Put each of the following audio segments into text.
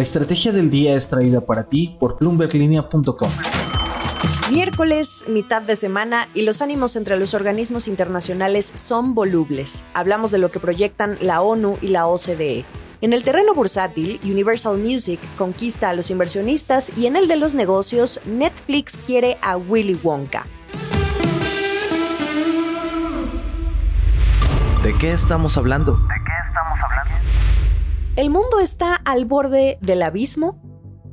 La estrategia del día es traída para ti por bloomberglinea.com. Miércoles, mitad de semana y los ánimos entre los organismos internacionales son volubles. Hablamos de lo que proyectan la ONU y la OCDE. En el terreno bursátil, Universal Music conquista a los inversionistas y en el de los negocios, Netflix quiere a Willy Wonka. ¿De qué estamos hablando? ¿El mundo está al borde del abismo?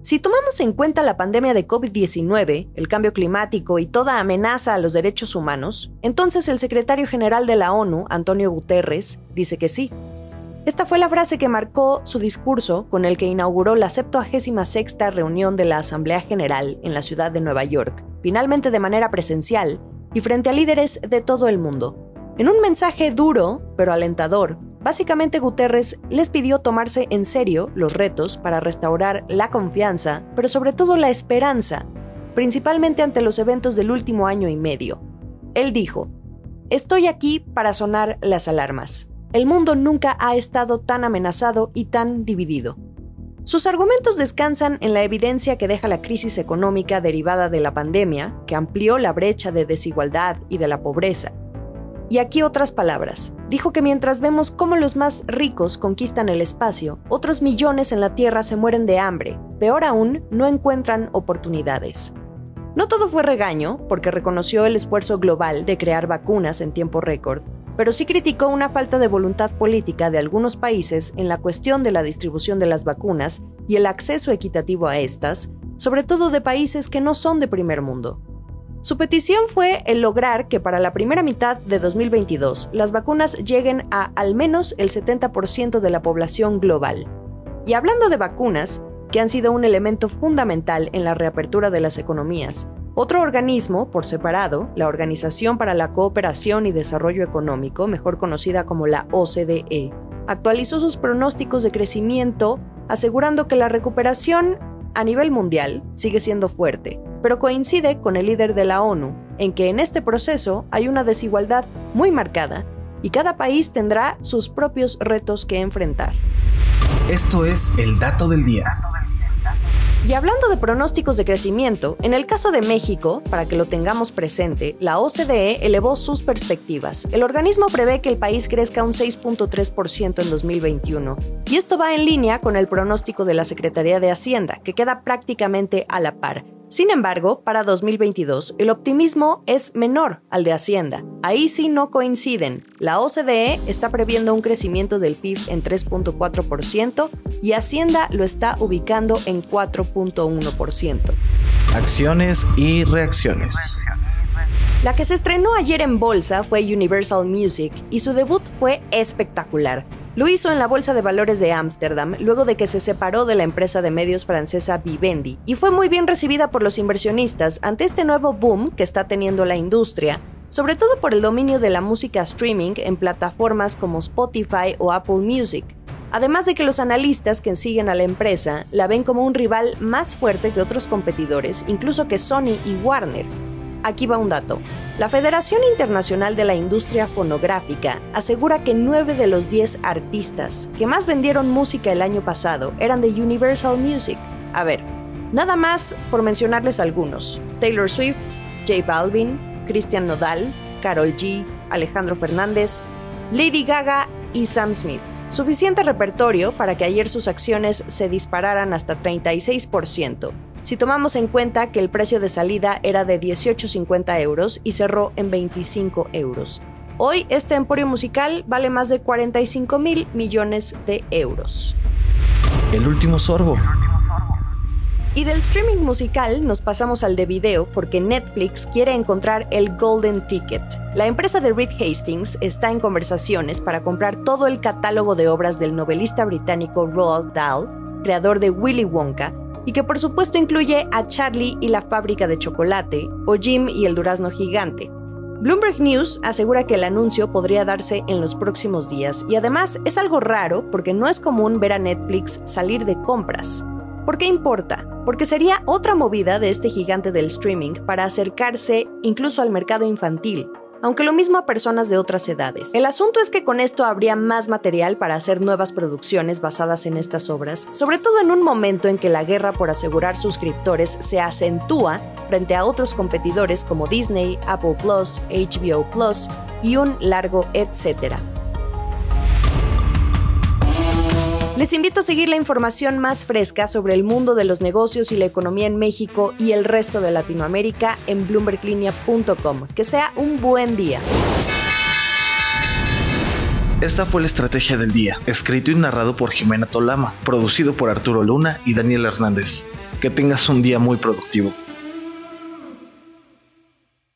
Si tomamos en cuenta la pandemia de COVID-19, el cambio climático y toda amenaza a los derechos humanos, entonces el secretario general de la ONU, Antonio Guterres, dice que sí. Esta fue la frase que marcó su discurso con el que inauguró la 76 reunión de la Asamblea General en la ciudad de Nueva York, finalmente de manera presencial y frente a líderes de todo el mundo. En un mensaje duro, pero alentador, Básicamente Guterres les pidió tomarse en serio los retos para restaurar la confianza, pero sobre todo la esperanza, principalmente ante los eventos del último año y medio. Él dijo, Estoy aquí para sonar las alarmas. El mundo nunca ha estado tan amenazado y tan dividido. Sus argumentos descansan en la evidencia que deja la crisis económica derivada de la pandemia, que amplió la brecha de desigualdad y de la pobreza, y aquí otras palabras. Dijo que mientras vemos cómo los más ricos conquistan el espacio, otros millones en la Tierra se mueren de hambre. Peor aún, no encuentran oportunidades. No todo fue regaño, porque reconoció el esfuerzo global de crear vacunas en tiempo récord, pero sí criticó una falta de voluntad política de algunos países en la cuestión de la distribución de las vacunas y el acceso equitativo a estas, sobre todo de países que no son de primer mundo. Su petición fue el lograr que para la primera mitad de 2022 las vacunas lleguen a al menos el 70% de la población global. Y hablando de vacunas, que han sido un elemento fundamental en la reapertura de las economías, otro organismo, por separado, la Organización para la Cooperación y Desarrollo Económico, mejor conocida como la OCDE, actualizó sus pronósticos de crecimiento, asegurando que la recuperación a nivel mundial sigue siendo fuerte, pero coincide con el líder de la ONU en que en este proceso hay una desigualdad muy marcada y cada país tendrá sus propios retos que enfrentar. Esto es el dato del día. Y hablando de pronósticos de crecimiento, en el caso de México, para que lo tengamos presente, la OCDE elevó sus perspectivas. El organismo prevé que el país crezca un 6.3% en 2021. Y esto va en línea con el pronóstico de la Secretaría de Hacienda, que queda prácticamente a la par. Sin embargo, para 2022 el optimismo es menor al de Hacienda. Ahí sí no coinciden. La OCDE está previendo un crecimiento del PIB en 3.4% y Hacienda lo está ubicando en 4.1%. Acciones y reacciones. La que se estrenó ayer en bolsa fue Universal Music y su debut fue espectacular. Lo hizo en la Bolsa de Valores de Ámsterdam luego de que se separó de la empresa de medios francesa Vivendi y fue muy bien recibida por los inversionistas ante este nuevo boom que está teniendo la industria, sobre todo por el dominio de la música streaming en plataformas como Spotify o Apple Music. Además de que los analistas que siguen a la empresa la ven como un rival más fuerte que otros competidores, incluso que Sony y Warner. Aquí va un dato. La Federación Internacional de la Industria Fonográfica asegura que 9 de los 10 artistas que más vendieron música el año pasado eran de Universal Music. A ver, nada más por mencionarles algunos. Taylor Swift, J Balvin, Christian Nodal, Carol G, Alejandro Fernández, Lady Gaga y Sam Smith. Suficiente repertorio para que ayer sus acciones se dispararan hasta 36%, si tomamos en cuenta que el precio de salida era de 18,50 euros y cerró en 25 euros. Hoy este emporio musical vale más de 45 mil millones de euros. El último sorbo. Y del streaming musical nos pasamos al de video porque Netflix quiere encontrar el Golden Ticket. La empresa de Reed Hastings está en conversaciones para comprar todo el catálogo de obras del novelista británico Roald Dahl, creador de Willy Wonka, y que por supuesto incluye a Charlie y la fábrica de chocolate o Jim y el durazno gigante. Bloomberg News asegura que el anuncio podría darse en los próximos días y además es algo raro porque no es común ver a Netflix salir de compras. ¿Por qué importa? Porque sería otra movida de este gigante del streaming para acercarse incluso al mercado infantil. Aunque lo mismo a personas de otras edades. El asunto es que con esto habría más material para hacer nuevas producciones basadas en estas obras, sobre todo en un momento en que la guerra por asegurar suscriptores se acentúa frente a otros competidores como Disney, Apple Plus, HBO Plus y un largo etcétera. Les invito a seguir la información más fresca sobre el mundo de los negocios y la economía en México y el resto de Latinoamérica en bloomberglinea.com. Que sea un buen día. Esta fue la estrategia del día, escrito y narrado por Jimena Tolama, producido por Arturo Luna y Daniel Hernández. Que tengas un día muy productivo.